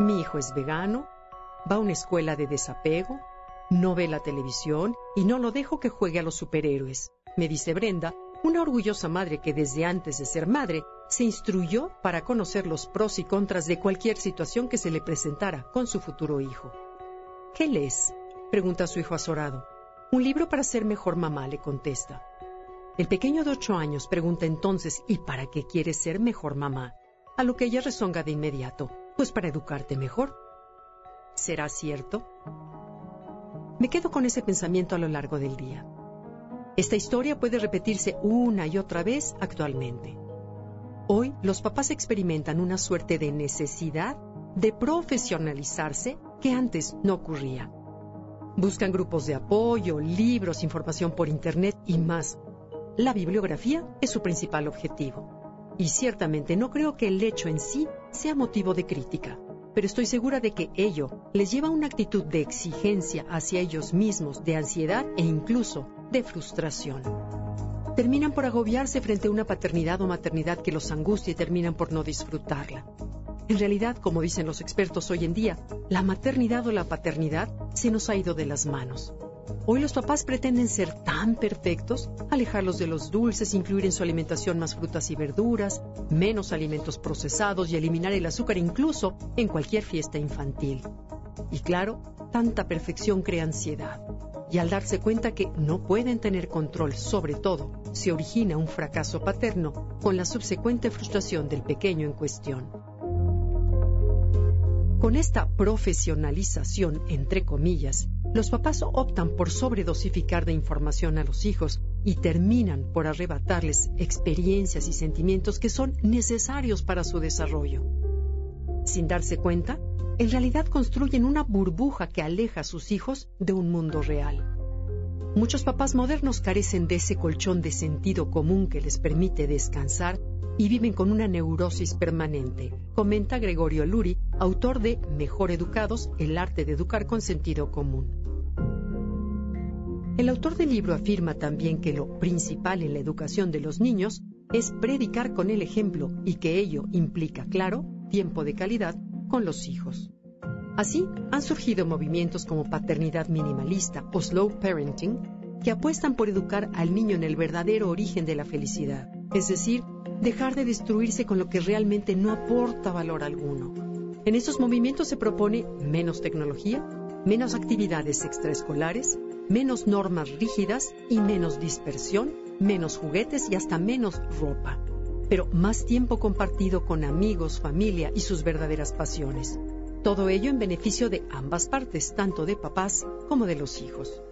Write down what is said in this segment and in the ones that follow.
Mi hijo es vegano, va a una escuela de desapego, no ve la televisión y no lo dejo que juegue a los superhéroes, me dice Brenda, una orgullosa madre que desde antes de ser madre se instruyó para conocer los pros y contras de cualquier situación que se le presentara con su futuro hijo. ¿Qué lees? pregunta su hijo azorado. Un libro para ser mejor mamá, le contesta. El pequeño de ocho años pregunta entonces, ¿y para qué quieres ser mejor mamá? A lo que ella rezonga de inmediato. Pues para educarte mejor. ¿Será cierto? Me quedo con ese pensamiento a lo largo del día. Esta historia puede repetirse una y otra vez actualmente. Hoy los papás experimentan una suerte de necesidad de profesionalizarse que antes no ocurría. Buscan grupos de apoyo, libros, información por Internet y más. La bibliografía es su principal objetivo. Y ciertamente no creo que el hecho en sí sea motivo de crítica, pero estoy segura de que ello les lleva a una actitud de exigencia hacia ellos mismos, de ansiedad e incluso de frustración. Terminan por agobiarse frente a una paternidad o maternidad que los angustia y terminan por no disfrutarla. En realidad, como dicen los expertos hoy en día, la maternidad o la paternidad se nos ha ido de las manos. Hoy los papás pretenden ser tan perfectos, alejarlos de los dulces, incluir en su alimentación más frutas y verduras, menos alimentos procesados y eliminar el azúcar incluso en cualquier fiesta infantil. Y claro, tanta perfección crea ansiedad. Y al darse cuenta que no pueden tener control sobre todo, se origina un fracaso paterno con la subsecuente frustración del pequeño en cuestión. Con esta profesionalización, entre comillas, los papás optan por sobredosificar de información a los hijos y terminan por arrebatarles experiencias y sentimientos que son necesarios para su desarrollo. Sin darse cuenta, en realidad construyen una burbuja que aleja a sus hijos de un mundo real. Muchos papás modernos carecen de ese colchón de sentido común que les permite descansar y viven con una neurosis permanente, comenta Gregorio Luri, autor de Mejor Educados, el arte de educar con sentido común. El autor del libro afirma también que lo principal en la educación de los niños es predicar con el ejemplo y que ello implica, claro, tiempo de calidad con los hijos. Así han surgido movimientos como paternidad minimalista o slow parenting que apuestan por educar al niño en el verdadero origen de la felicidad, es decir, dejar de destruirse con lo que realmente no aporta valor alguno. En estos movimientos se propone menos tecnología, menos actividades extraescolares, menos normas rígidas y menos dispersión, menos juguetes y hasta menos ropa, pero más tiempo compartido con amigos, familia y sus verdaderas pasiones. Todo ello en beneficio de ambas partes, tanto de papás como de los hijos.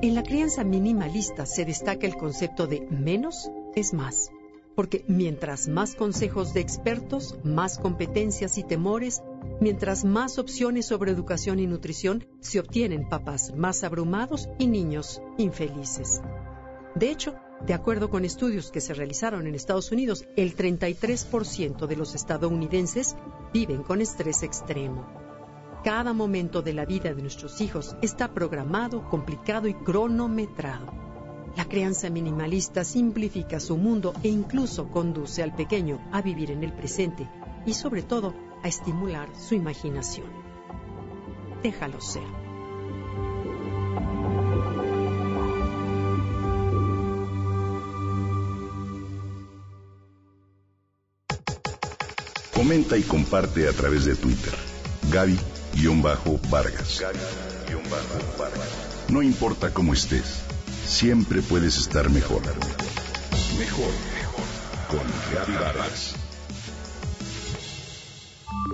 En la crianza minimalista se destaca el concepto de menos es más, porque mientras más consejos de expertos, más competencias y temores, mientras más opciones sobre educación y nutrición, se obtienen papás más abrumados y niños infelices. De hecho, de acuerdo con estudios que se realizaron en Estados Unidos, el 33% de los estadounidenses viven con estrés extremo. Cada momento de la vida de nuestros hijos está programado, complicado y cronometrado. La crianza minimalista simplifica su mundo e incluso conduce al pequeño a vivir en el presente y sobre todo a estimular su imaginación. Déjalo ser. Comenta y comparte a través de Twitter. Gaby-Vargas. No importa cómo estés, siempre puedes estar mejor. Mejor, mejor. Con Gaby Vargas.